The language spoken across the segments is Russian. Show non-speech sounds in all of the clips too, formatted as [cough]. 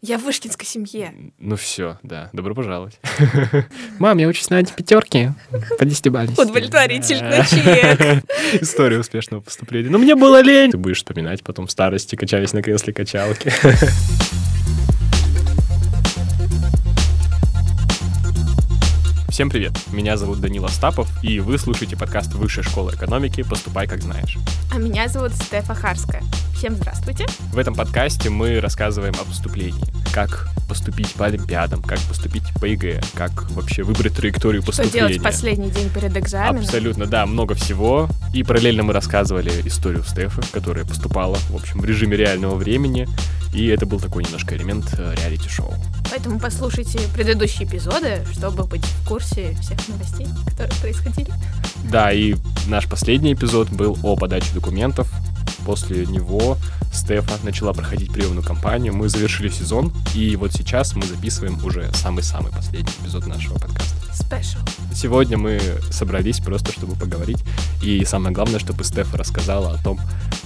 Я в вышкинской семье. Ну все, да, добро пожаловать. [laughs] Мам, я учусь на антипятерке по десятибалльности. Удовлетворительно, чек. [laughs] История успешного поступления. Но мне было лень. Ты будешь вспоминать потом в старости, качались на кресле качалки. [laughs] Всем привет! Меня зовут Данил Остапов, и вы слушаете подкаст Высшей школы экономики «Поступай, как знаешь». А меня зовут Стефа Харская. Всем здравствуйте. В этом подкасте мы рассказываем о поступлении. Как поступить по Олимпиадам, как поступить по ЕГЭ, как вообще выбрать траекторию поступления. Что делать в последний день перед экзаменом. Абсолютно, да, много всего. И параллельно мы рассказывали историю Стефы, которая поступала, в общем, в режиме реального времени. И это был такой немножко элемент э, реалити-шоу. Поэтому послушайте предыдущие эпизоды, чтобы быть в курсе всех новостей, которые происходили. Да, и наш последний эпизод был о подаче документов. После него Стефа начала проходить приемную кампанию. Мы завершили сезон, и вот сейчас мы записываем уже самый-самый последний эпизод нашего подкаста. Special. Сегодня мы собрались просто, чтобы поговорить. И самое главное, чтобы Стефа рассказала о том,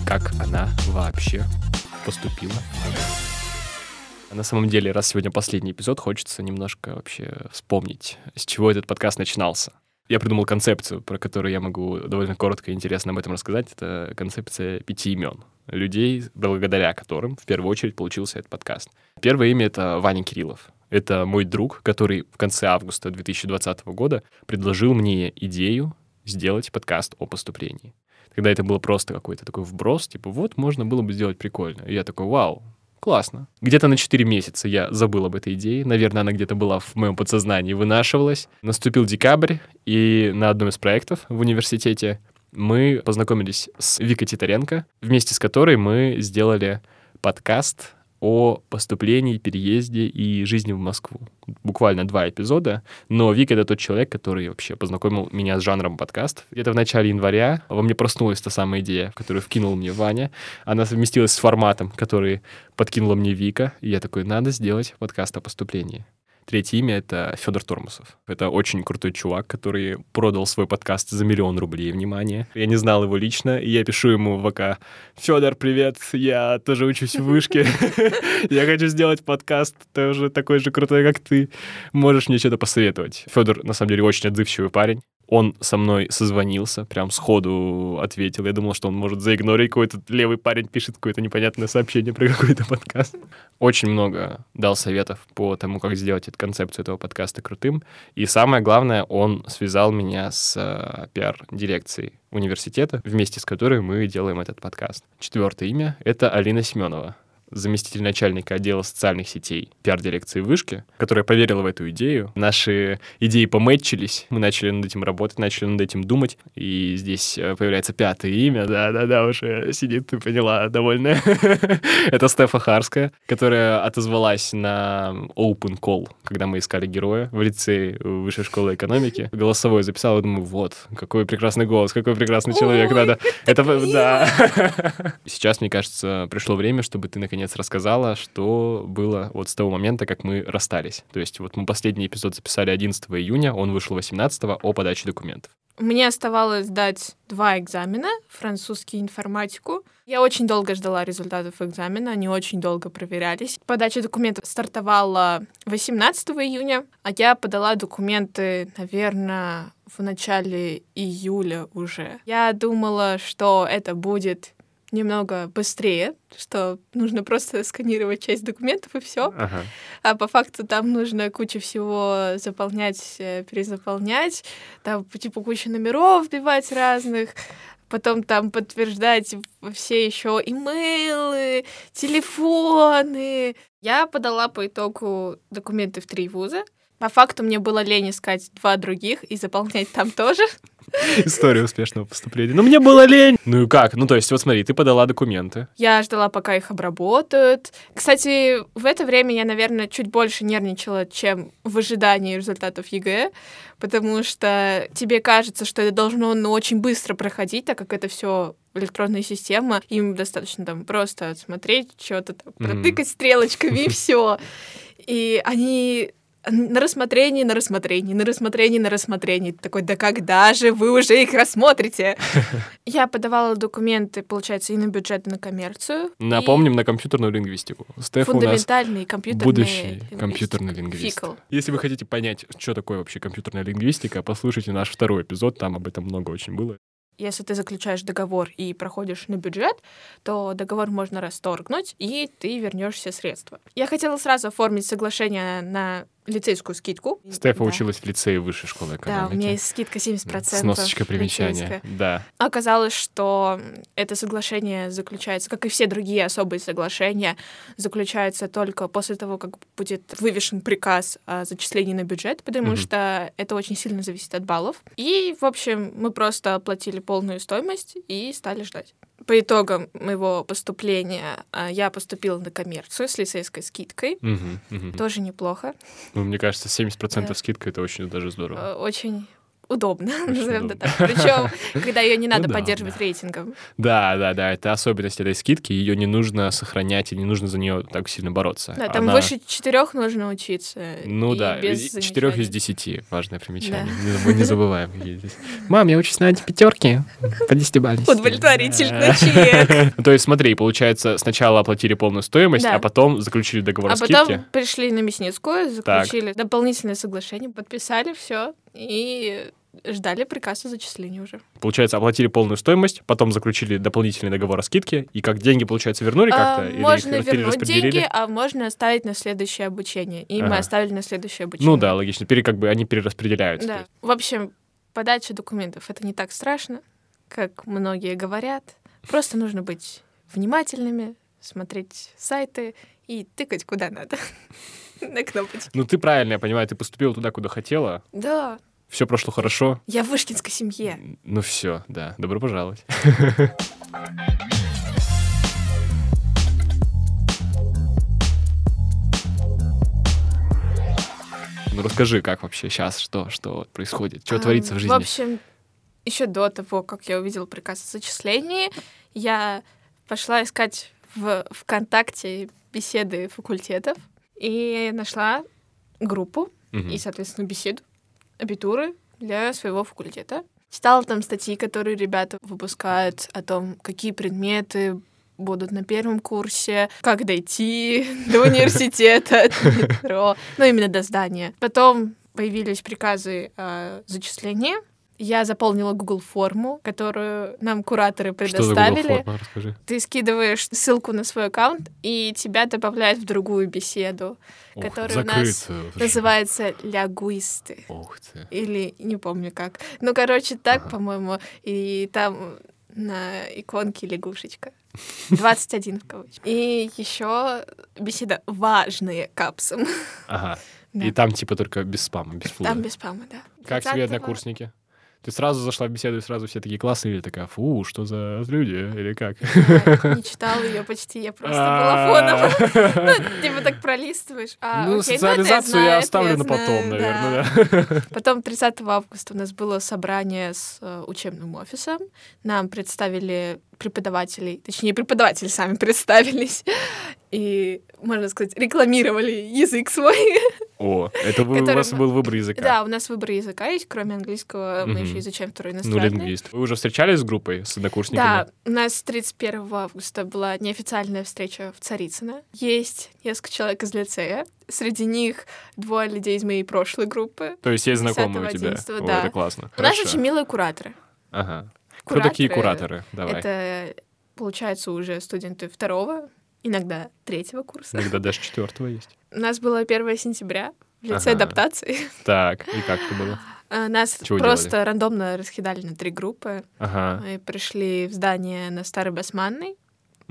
как она вообще поступила. На самом деле, раз сегодня последний эпизод, хочется немножко вообще вспомнить, с чего этот подкаст начинался. Я придумал концепцию, про которую я могу довольно коротко и интересно об этом рассказать. Это концепция пяти имен. Людей, благодаря которым в первую очередь получился этот подкаст. Первое имя — это Ваня Кириллов. Это мой друг, который в конце августа 2020 года предложил мне идею сделать подкаст о поступлении. Тогда это было просто какой-то такой вброс, типа, вот, можно было бы сделать прикольно. И я такой, вау, классно. Где-то на 4 месяца я забыл об этой идее. Наверное, она где-то была в моем подсознании, вынашивалась. Наступил декабрь, и на одном из проектов в университете мы познакомились с Викой Титаренко, вместе с которой мы сделали подкаст о поступлении, переезде и жизни в Москву. Буквально два эпизода, но Вик — это тот человек, который вообще познакомил меня с жанром подкастов. Где-то в начале января во мне проснулась та самая идея, которую вкинул мне Ваня. Она совместилась с форматом, который подкинула мне Вика, и я такой, надо сделать подкаст о поступлении. Третье имя — это Федор Тормусов. Это очень крутой чувак, который продал свой подкаст за миллион рублей, внимание. Я не знал его лично, и я пишу ему в ВК, Федор, привет, я тоже учусь в вышке, [laughs] я хочу сделать подкаст, тоже такой же крутой, как ты. Можешь мне что-то посоветовать? Федор, на самом деле, очень отзывчивый парень он со мной созвонился, прям сходу ответил. Я думал, что он может заигнорить какой-то левый парень пишет какое-то непонятное сообщение про какой-то подкаст. Очень много дал советов по тому, как сделать эту концепцию этого подкаста крутым. И самое главное, он связал меня с э, пиар-дирекцией университета, вместе с которой мы делаем этот подкаст. Четвертое имя — это Алина Семенова заместитель начальника отдела социальных сетей пиар-дирекции Вышки, которая поверила в эту идею. Наши идеи помэтчились, мы начали над этим работать, начали над этим думать, и здесь э, появляется пятое имя, да-да-да, уже сидит, ты поняла, довольная. [laughs] Это Стефа Харская, которая отозвалась на open call, когда мы искали героя в лице Высшей школы экономики. Голосовой записала, думаю, вот, какой прекрасный голос, какой прекрасный человек, надо. Это, да. [laughs] Сейчас, мне кажется, пришло время, чтобы ты наконец наконец рассказала, что было вот с того момента, как мы расстались. То есть вот мы последний эпизод записали 11 июня, он вышел 18 о подаче документов. Мне оставалось сдать два экзамена, французский и информатику. Я очень долго ждала результатов экзамена, они очень долго проверялись. Подача документов стартовала 18 июня, а я подала документы, наверное, в начале июля уже. Я думала, что это будет немного быстрее, что нужно просто сканировать часть документов и все. Ага. А по факту там нужно кучу всего заполнять, э, перезаполнять, там типа кучу номеров вбивать разных, потом там подтверждать все еще имейлы, телефоны. Я подала по итогу документы в три вуза. По факту мне было лень искать два других и заполнять там тоже. [laughs] История успешного поступления. Ну, мне было лень. Ну и как? Ну, то есть, вот смотри, ты подала документы. Я ждала, пока их обработают. Кстати, в это время я, наверное, чуть больше нервничала, чем в ожидании результатов ЕГЭ, потому что тебе кажется, что это должно ну, очень быстро проходить, так как это все электронная система, им достаточно там просто смотреть, что-то там, протыкать mm-hmm. стрелочками и все. И они на рассмотрении, на рассмотрении, на рассмотрении, на рассмотрении. Ты такой, да когда же вы уже их рассмотрите? [laughs] Я подавала документы, получается, и на бюджет, и на коммерцию. Напомним, на компьютерную лингвистику. Стеф у нас Фундаментальный компьютерный будущий лингвист. компьютерный лингвист. Фикл. Если вы хотите понять, что такое вообще компьютерная лингвистика, послушайте наш второй эпизод, там об этом много очень было. Если ты заключаешь договор и проходишь на бюджет, то договор можно расторгнуть, и ты вернешь все средства. Я хотела сразу оформить соглашение на лицейскую скидку. Стефа Да. училась в лицее высшей школы Да, экономики. у меня есть скидка 70%. Сносочка примечания. лицейская. Да. Оказалось, что это соглашение заключается, как и все другие особые соглашения, заключается только после того, как будет вывешен приказ о зачислении на бюджет, потому Мгм. что это очень сильно зависит от баллов. И, в общем, мы просто оплатили полную стоимость и стали ждать. По итогам моего поступления а, я поступила на коммерцию с лицейской скидкой. Мгм, мгм. Тоже неплохо. Ну, мне кажется, 70% Да. скидка это очень даже здорово. Э, Очень удобно, назовем это так. Причем, когда ее не [laughs] надо да, поддерживать рейтингом. Да, да, да, это особенность этой скидки, ее не нужно сохранять и не нужно за нее так сильно бороться. Да, там выше четырех нужно учиться. Ну да, четырех из десяти, важное примечание. Мы не забываем. Мам, я учусь на пятерки по десятибалльности. Удовлетворительно, чек. То есть смотри, получается, сначала оплатили полную стоимость, а потом заключили договор А о скидке. потом пришли на Мясницкую, заключили дополнительное соглашение, подписали все и ждали приказ о зачислении уже. Получается, оплатили полную стоимость, потом заключили дополнительный договор о скидке, и как деньги, получается, вернули А, как-то? или можно вернуть перераспределили? деньги, а можно оставить на следующее обучение. И мы Ага. оставили на следующее обучение. Ну да, логично. Пере, как бы они перераспределяются. Да. В общем, подача документов это не так страшно, как многие говорят. Просто нужно быть внимательными, смотреть сайты и тыкать куда надо. [laughs] На кнопочки. Ну ты правильно, я понимаю, ты поступила туда, куда хотела, Да, все прошло хорошо. я в вышкинской семье. Ну все, да, добро пожаловать. Ну расскажи, как вообще сейчас, что, что происходит, что А, творится в жизни? В общем, еще до того, как я увидела приказ о зачислении, я пошла искать в ВКонтакте беседы факультетов и нашла группу Мгм. и, соответственно, беседу, абитуры для своего факультета. Читала там статьи, которые ребята выпускают о том, какие предметы будут на первом курсе, как дойти [laughs] до университета, ну, именно до здания. Потом появились приказы о зачислении. Я заполнила Google форму, которую нам кураторы Что за Google предоставили. форма, расскажи. Ты скидываешь ссылку на свой аккаунт, и тебя добавляют в другую беседу, Ох, Который у нас закрыто. называется «Лягуисты». Ух ты. Или не помню как. Ну, короче, так, Ага. по-моему. И там на иконке лягушечка. 21 в кавычках. И еще беседа «Важные капсом». Ага. [laughs] Да. И там типа только без спама, без фуда. Там без спама, да. Как тебе 20-го. однокурсники? Ты сразу зашла в беседу, и сразу все такие классные, или такая, фу, что за люди, или как? Я не читала ее почти, я просто была фоном. А, [laughs] Ну, типа так пролистываешь. А, Ну, ну, социализацию я оставлю на потом, наверное, да. [laughs] Потом 30 августа у нас было собрание с э, учебным офисом. Нам представили преподавателей, точнее, преподаватели сами представились. И, можно сказать, рекламировали язык свой. [laughs] О, это вы- у Который вас мы- был выбор языка. Да, у нас выбор языка есть, кроме английского мы еще изучаем второй Ну, иностранный. лингвист. Вы уже встречались с группой, с однокурсниками? Да, у нас 31 августа была неофициальная встреча в Царицыно. Есть несколько человек из лицея. Среди них двое людей из моей прошлой группы. То есть есть знакомые у 10-го, тебя? 11-го, О, да. это классно. У нас очень милые кураторы. Ага. Кто такие Кураторы кураторы? Давай. Это, получается, уже студенты второго, иногда третьего курса. Иногда [laughs] даже четвертого есть. У нас было 1 сентября в лице Ага. адаптации. Так, и как это было? А, Нас Чего просто рандомно раскидали на три группы. Ага. Мы пришли в здание на Старой Басманной.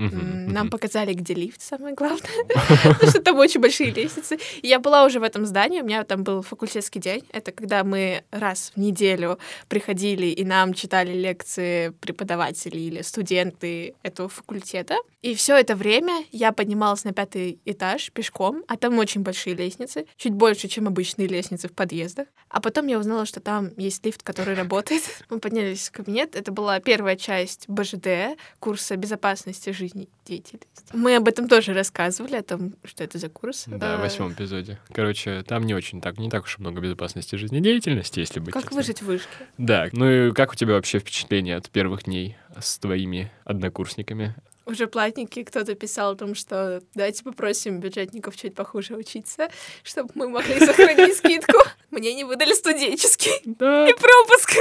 Нам показали, где лифт, самое главное. [laughs] Потому что там очень большие лестницы. И я была уже в этом здании, у меня там был факультетский день. Это когда мы раз в неделю приходили, и нам читали лекции преподаватели или студенты этого факультета. И все это время я поднималась на пятый этаж пешком, а там очень большие лестницы, чуть больше, чем обычные лестницы в подъездах. А потом я узнала, что там есть лифт, который работает. [laughs] Мы поднялись в кабинет. Это была первая часть БЖД, курса безопасности жизни жизнедеятельности. Мы об этом тоже рассказывали, о том, что это за курс. Да, в восьмом эпизоде. Короче, там не очень так, не так уж много безопасности жизнедеятельности, если быть Как честным. выжить в вышке? Да, ну и как у тебя вообще впечатление от первых дней с твоими однокурсниками? Уже платники кто-то писал о том, что давайте попросим бюджетников чуть похуже учиться, чтобы мы могли сохранить скидку. [laughs] Мне не выдали студенческий Да, и пропуск.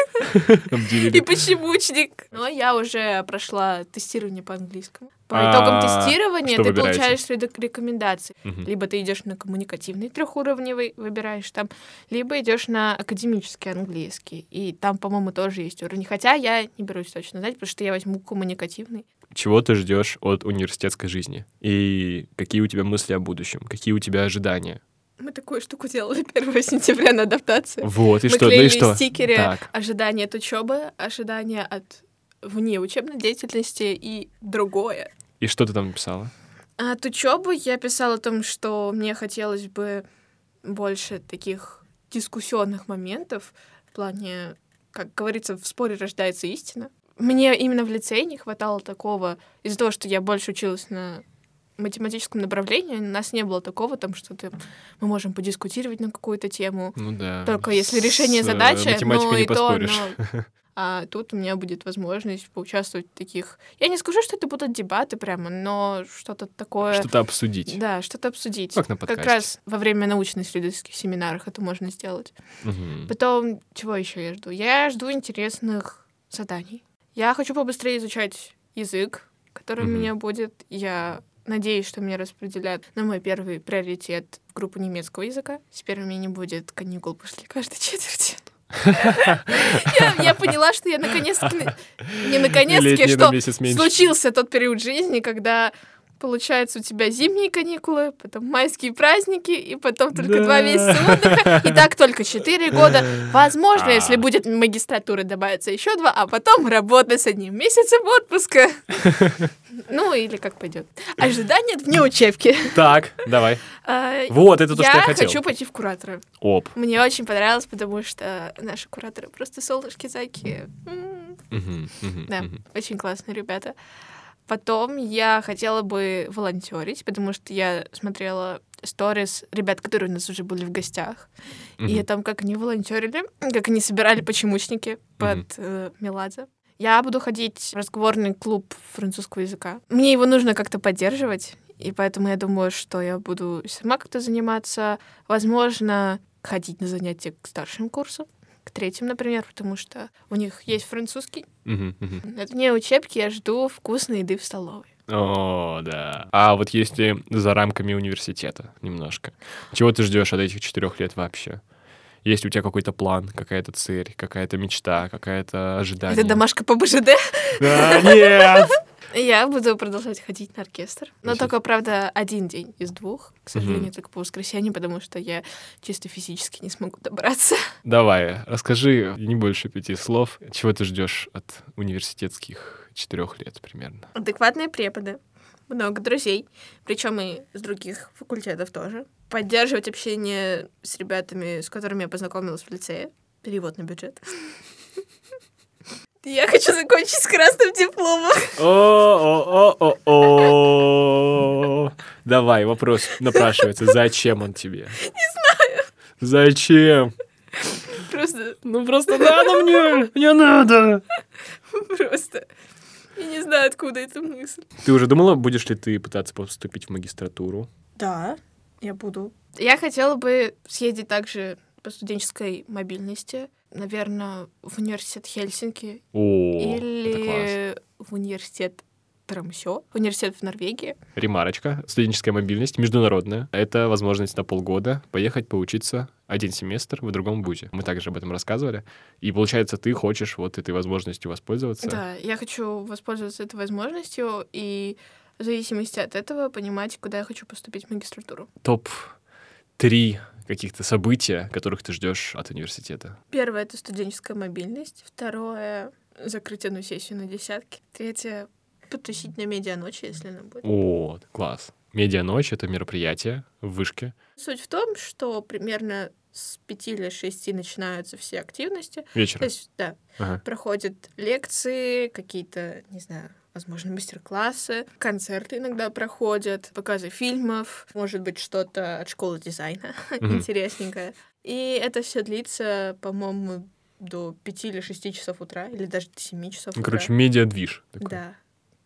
И почемучник. Но я уже прошла тестирование по английскому. По А, итогам тестирования что ты выбираете? получаешь рекомендации. Либо ты идешь на коммуникативный трехуровневый, выбираешь там, либо идешь на академический английский. И там, по-моему, тоже есть уровень. Хотя я не берусь точно знать, потому что я возьму коммуникативный. Чего ты ждешь от университетской жизни? И какие у тебя мысли о будущем? Какие у тебя ожидания? Мы такую штуку делали [laughs] 1 сентября на адаптации. Вот, и Мы что? Ну клеили и что? стикеры Так. ожидания от учебы, ожидания от вне учебной деятельности и другое. И что ты там написала? А От учебы я писала о том, что мне хотелось бы больше таких дискуссионных моментов в плане, как говорится, в споре рождается истина. Мне именно в лицее не хватало такого, из-за того, что я больше училась на математическом направлении, у нас не было такого, там, что ты, мы можем подискутировать на какую-то тему, Ну да. только если решение С, э, задачи, математикой но не и то, поспоришь. [laughs] А тут у меня будет возможность поучаствовать в таких... Я не скажу, что это будут дебаты прямо, но что-то такое... Что-то обсудить. Да, что-то обсудить. Как на Как подкасте. раз во время научно-исследовательских семинаров это можно сделать. Мгм. Потом, чего еще я жду? Я жду интересных заданий. Я хочу побыстрее изучать язык, который Мгм. у меня будет. Я надеюсь, что меня распределят на мой первый приоритет в группу немецкого языка. Теперь у меня не будет каникул после каждой [laughs] четверти. Я поняла, что я наконец-то... Не наконец-таки, Летние на что случился тот период жизни, когда получается у тебя зимние каникулы, потом майские праздники, и потом только Да. два месяца отдыха, и так только четыре года. [laughs] Возможно, А. если будет магистратура, добавится еще два, а потом работа с одним месяцем отпуска. [laughs] Ну, или как пойдет. Ожидание вне учебки. Так, давай. А, Вот, это то, что я хотел. хочу пойти в куратора. Оп. Мне очень понравилось, потому что наши кураторы просто солнышки-зайки. Да, очень классные ребята. Потом я хотела бы волонтерить, потому что я смотрела сторис ребят, которые у нас уже были в гостях. И Мгм. там, как они волонтерили, как они собирали почемучники под э, Меладзе. Я буду ходить в разговорный клуб французского языка. Мне его нужно как-то поддерживать, и поэтому я думаю, что я буду сама как-то заниматься. Возможно, ходить на занятия к старшим курсам, к третьим, например, потому что у них есть французский. Мгм, мгм. От вне учебки я жду вкусной еды в столовой. О, да. А вот если за рамками университета немножко, чего ты ждешь от этих четырех лет вообще? Есть у тебя какой-то план, какая-то цель, какая-то мечта, какая-то ожидание? Это домашка по БЖД. Да, нет! [laughs] Я буду продолжать ходить на оркестр. Но Значит- только, правда, один день из двух. К сожалению, только по воскресеньям, потому что я чисто физически не смогу добраться. [laughs] Давай, расскажи не больше пяти слов, чего ты ждешь от университетских четырех лет примерно. Адекватные преподы, много друзей, причем и с других факультетов тоже. Поддерживать общение с ребятами, с которыми я познакомилась в лицее. Перевод на бюджет. [laughs] Я хочу закончить с красным дипломом. О-о-о-о-о. Давай, вопрос напрашивается. Зачем он тебе? Не знаю. Зачем? Просто, Ну просто надо мне! Не надо! [laughs] просто. Я не знаю, откуда эта мысль. Ты уже думала, будешь ли ты пытаться поступить в магистратуру? Да, я буду. Я хотела бы съездить также по студенческой мобильности. Наверное, в университет Хельсинки О, это класс. или в университет Трамсё, университет в Норвегии. Ремарочка. Студенческая мобильность международная. Это возможность на полгода поехать поучиться один семестр в другом вузе. Мы также об этом рассказывали. И получается, ты хочешь вот этой возможностью воспользоваться. Да, я хочу воспользоваться этой возможностью и в зависимости от этого понимать, куда я хочу поступить в магистратуру. Топ-3 каких-то события, которых ты ждешь от университета. Первое — это студенческая мобильность. Второе — закрыть одну сессию на десятки. Третье — потусить на медианочи, если она будет. О, класс. Медианочь — это мероприятие в вышке. Суть в том, что примерно с пяти или шести начинаются все активности. То Вечером. есть, да, Ага. проходят лекции, какие-то, не знаю, возможно, мастер-классы, концерты иногда проходят, показы фильмов, может быть, что-то от школы дизайна [laughs] интересненькое. И это все длится, по-моему, до 5 или 6 часов утра, или даже до 7 часов Ну, утра. короче, медиа-движ. такой. Да,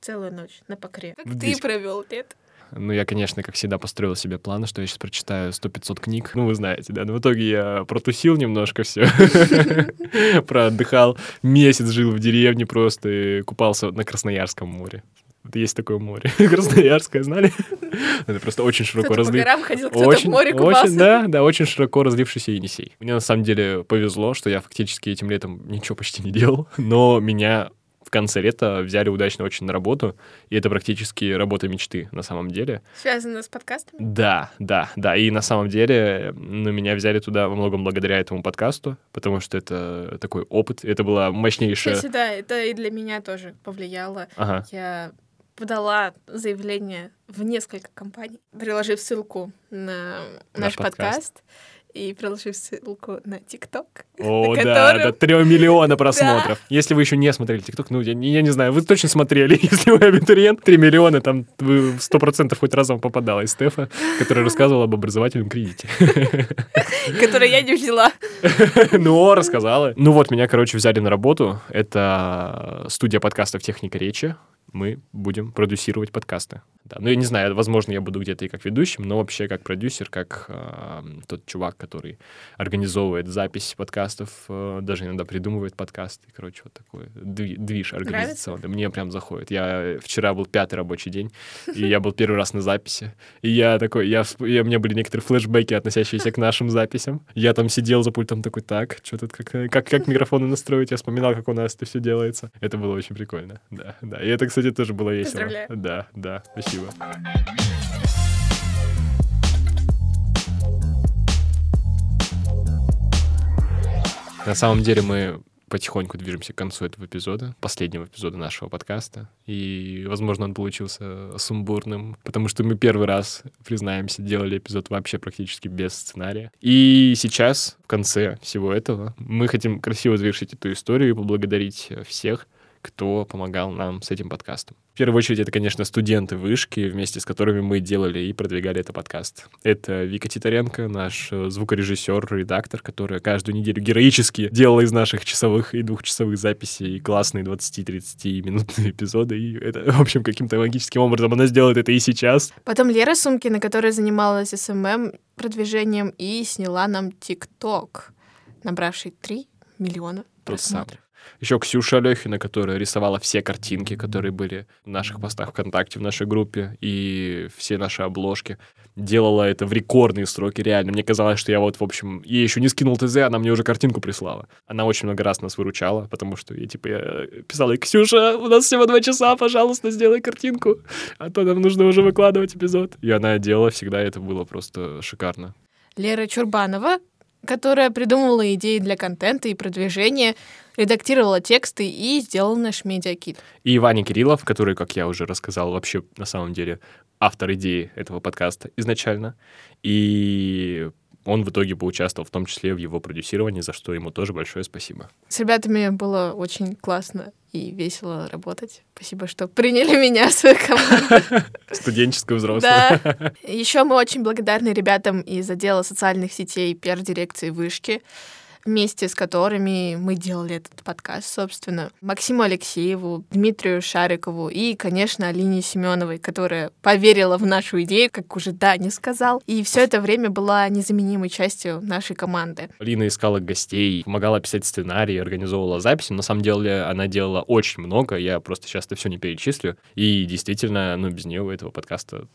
целую ночь на покре. Как ты провел лет? Ну, я, конечно, как всегда, построил себе планы, что я сейчас прочитаю 100-500 книг. Ну, вы знаете, да. Но в итоге я протусил немножко все. [laughs] Проотдыхал. Месяц жил в деревне просто и купался на Красноярском море. Вот есть такое море. [laughs] Красноярское, знали? [laughs] Это просто очень широко Кто-то по разли... горам ходил, кто-то в море купался. очень, да, да, очень широко разлившийся Енисей. Мне на самом деле повезло, что я фактически этим летом ничего почти не делал, но меня конце лета взяли удачно очень на работу, и это практически работа мечты на самом деле. Связано с подкастами? Да, да, да. И на самом деле, ну, меня взяли туда во многом благодаря этому подкасту, потому что это такой опыт. Это была мощнейшая... Кстати, да, это и для меня тоже повлияло. Ага. Я подала заявление в несколько компаний, приложив ссылку на Наш наш, подкаст. подкаст. И приложив ссылку на ТикТок. [laughs] О, да, до 3 миллиона [laughs] просмотров. Если вы еще не смотрели ТикТок, ну, я, не- я не знаю, вы точно смотрели. [laughs] Если вы абитуриент, 3 миллиона, там вы 100% хоть разом попадала из Стефа, который рассказывал об образовательном кредите. который я не взяла. Ну, рассказала. Ну вот, меня, короче, взяли на работу. Это студия подкастов «Техника речи». Мы будем продюсировать подкасты. Да. Ну, я не знаю, возможно, я буду где-то и как ведущим, но вообще как продюсер, как э, тот чувак, который организовывает запись подкастов, э, даже иногда придумывает подкасты. Короче, вот такой дви- движ организационный. Мне прям заходит. Я вчера был пятый рабочий день, и я был первый раз на записи. И я такой, я, я- у меня были некоторые флешбеки, относящиеся к нашим записям. Я там сидел за пультом такой, так, что тут, как, как, как микрофоны настроить? Я вспоминал, как у нас это все делается. Это было очень прикольно. Да, да. И это, кстати, тоже было весело. Поздравляю. Да, да, спасибо. На самом деле мы потихоньку движемся к концу этого эпизода, последнего эпизода нашего подкаста. И, возможно, он получился сумбурным, потому что мы первый раз, признаемся, делали эпизод вообще практически без сценария. И сейчас, в конце всего этого, мы хотим красиво завершить эту историю и поблагодарить всех, кто помогал нам с этим подкастом. В первую очередь, это, конечно, студенты вышки, вместе с которыми мы делали и продвигали этот подкаст. Это Вика Титаренко, наш э, звукорежиссер, редактор, которая каждую неделю героически делала из наших часовых и двухчасовых записей классные 20-30 минутные эпизоды. И это, в общем, каким-то магическим образом она сделает это и сейчас. Потом Лера Сумкина, которая занималась SMM продвижением и сняла нам TikTok, набравший 3 миллиона просмотров. Еще Ксюша Алехина, которая рисовала все картинки, которые были в наших постах ВКонтакте, в нашей группе, и все наши обложки. Делала это в рекордные сроки, реально. Мне казалось, что я вот, в общем, ей еще не скинул ТЗ, она мне уже картинку прислала. Она очень много раз нас выручала, потому что я, типа, я писала, ей, Ксюша, у нас всего два часа, пожалуйста, сделай картинку, а то нам нужно уже выкладывать эпизод. И она делала всегда, это было просто шикарно. Лера Чурбанова, которая придумывала идеи для контента и продвижения, редактировала тексты и сделала наш медиакит. И Ваня Кириллов, который, как я уже рассказал, вообще на самом деле автор идеи этого подкаста изначально. И он в итоге поучаствовал в том числе в его продюсировании, за что ему тоже большое спасибо. С ребятами было очень классно и весело работать. Спасибо, что приняли меня в свою команду. [laughs] Студенческое взрослое. Да. [laughs] Еще мы очень благодарны ребятам из отдела социальных сетей пиар-дирекции Вышки, вместе с которыми мы делали этот подкаст, собственно. Максиму Алексееву, Дмитрию Шарикову и, конечно, Алине Семеновой, которая поверила в нашу идею, как уже Даня сказал, и все это время была незаменимой частью нашей команды. Лина искала гостей, помогала писать сценарий, организовывала записи. На самом деле она делала очень много, я просто сейчас это все не перечислю. И действительно, ну, без нее этого подкаста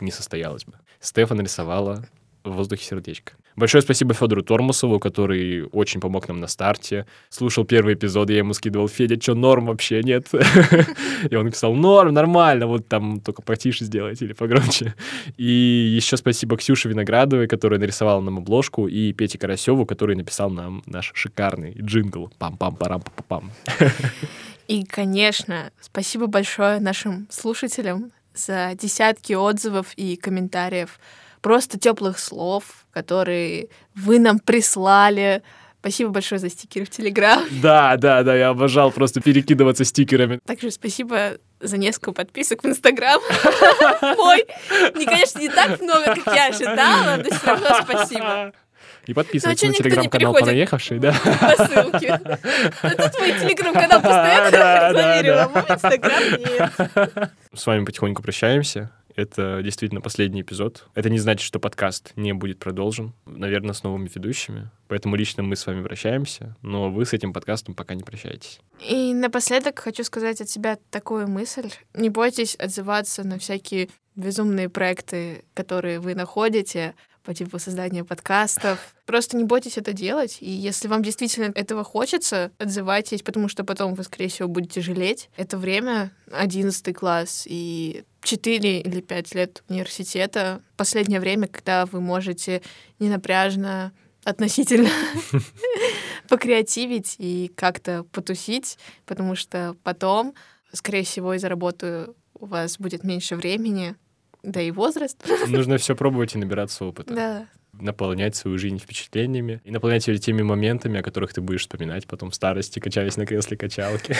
не состоялось бы. Стефа нарисовала в воздухе сердечко. Большое спасибо Федору Тормусову, который очень помог нам на старте. Слушал первый эпизод, я ему скидывал, Федя, что, норм вообще, нет? [laughs] И он написал, норм, нормально, вот там только потише сделайте или погромче. И еще спасибо Ксюше Виноградовой, которая нарисовала нам обложку, и Пете Карасеву, который написал нам наш шикарный джингл. Пам-пам-парам-пам-пам. И, конечно, спасибо большое нашим слушателям за десятки отзывов и комментариев, просто теплых слов, которые вы нам прислали. Спасибо большое за стикеры в Телеграм. [laughs] Да, да, да, я обожал просто перекидываться стикерами. Также спасибо за несколько подписок в Инстаграм [laughs] мой. Не, конечно, не так много, как я ожидала, но все равно спасибо. И подписывайтесь Ну, а на телеграм-канал? «Понаехавший», да? По ссылке. А тут мой телеграм-канал [laughs] постоянно рекламировал, а мой Инстаграм нет. С вами потихоньку прощаемся. Это действительно последний эпизод. Это не значит, что подкаст не будет продолжен, наверное, с новыми ведущими. Поэтому лично мы с вами прощаемся, но вы с этим подкастом пока не прощаетесь. И напоследок хочу сказать от себя такую мысль. Не бойтесь отзываться на всякие безумные проекты, которые вы находите по типу создания подкастов. Просто не бойтесь это делать. И если вам действительно этого хочется, отзывайтесь, потому что потом вы, скорее всего, будете жалеть. Это время, 11 класс и 4 или 5 лет университета. Последнее время, когда вы можете ненапряжно относительно [laughs] покреативить и как-то потусить, потому что потом, скорее всего, из-за работы у вас будет меньше времени, да и возраст. Нужно все пробовать и набираться опыта. Да. Наполнять свою жизнь впечатлениями и наполнять ее теми моментами, о которых ты будешь вспоминать потом в старости, качаясь на кресле качалки.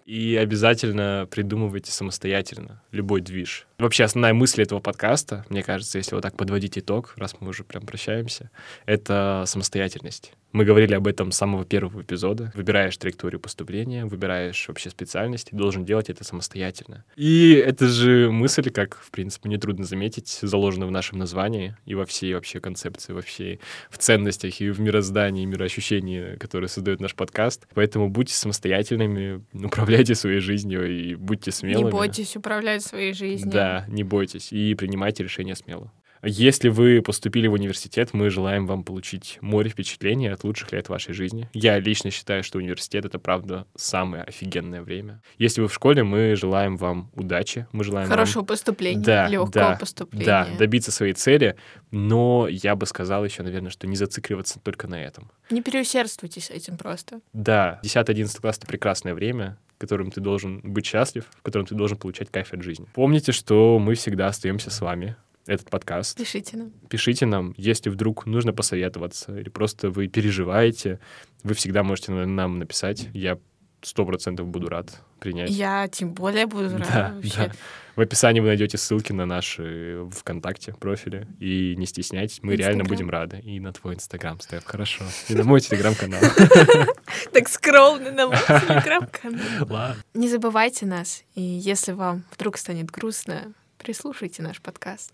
[laughs] И обязательно придумывайте самостоятельно любой движ. Вообще основная мысль этого подкаста, мне кажется, если вот так подводить итог, раз мы уже прям прощаемся, это самостоятельность. Мы говорили об этом с самого первого эпизода. Выбираешь траекторию поступления, выбираешь вообще специальность, и должен делать это самостоятельно. И это же мысль, как, в принципе, нетрудно заметить, заложена в нашем названии и во всей вообще концепции, во всей в ценностях и в мироздании, и мироощущении, которые создает наш подкаст. Поэтому будьте самостоятельными, [laughs] управляйте своей жизнью и будьте смелыми. Не бойтесь управлять своей жизнью. Да, не бойтесь и принимайте решения смело. Если вы поступили в университет, мы желаем вам получить море впечатлений от лучших лет вашей жизни. Я лично считаю, что университет — это, правда, самое офигенное время. Если вы в школе, мы желаем вам удачи, мы желаем вам Хорошего поступления, да, легкого да, поступления. Да, добиться своей цели, но я бы сказал еще, наверное, что не зацикливаться только на этом. Не переусердствуйте с этим просто. Да, 10-11 класс — это прекрасное время, в котором ты должен быть счастлив, в котором ты должен получать кайф от жизни. Помните, что мы всегда остаемся с вами. Этот подкаст. Пишите нам. Пишите нам, если вдруг нужно посоветоваться, или просто вы переживаете, вы всегда можете на- нам написать. Я сто процентов буду рад принять. Я тем более буду рада Да, вообще. да. В описании вы найдете ссылки на наши ВКонтакте профили. И не стесняйтесь, мы реально Инстаграм. будем рады. И на твой Инстаграм, Стеф, хорошо. И на мой Телеграм-канал. [laughs] Так скромно на мой [laughs] телеграм-канал. Не забывайте нас, и если вам вдруг станет грустно, прислушайте наш подкаст.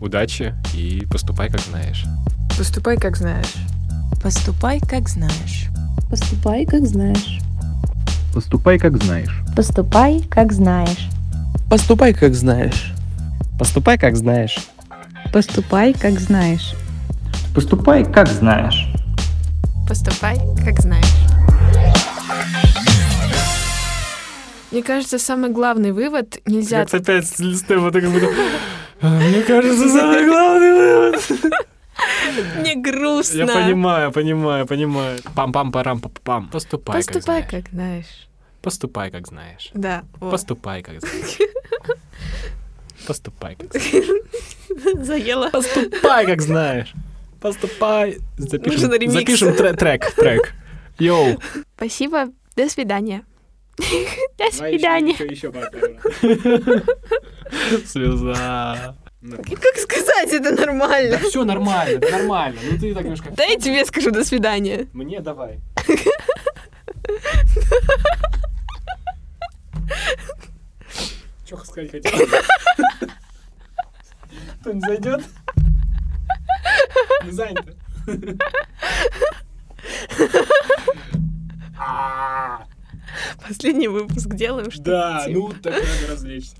Удачи и поступай, как знаешь. Поступай, как знаешь. Поступай, как знаешь. Поступай, как знаешь. Поступай, как знаешь. Поступай, как знаешь. Поступай, как знаешь. Поступай, как знаешь. Поступай, как знаешь. Поступай, как знаешь. Поступай, как знаешь. Мне кажется, самый главный вывод нельзя... опять с Стефа так будто... Мне кажется, самый главный вывод. [laughs] Мне грустно. Я понимаю, понимаю, понимаю. Пам-пам-парам, пам Поступай, как Поступай, знаешь. как знаешь. Поступай, как знаешь. Да, вот. Поступай, как знаешь. [laughs] Поступай, как [laughs] знаешь. Заела. Поступай, как знаешь. Поступай. Нужен Запишем, ремикс. запишем тре- трек, трек. Йоу. Спасибо. До свидания. [laughs] До свидания. Слеза. [laughs] Как сказать это нормально? все нормально, да нормально. Ну ты так немножко... [laughs] Да я тебе скажу до свидания. Мне давай. Что сказать хотел? Кто-нибудь зайдет? Не занято. Последний выпуск делаем, что Да, ну так надо развлечься.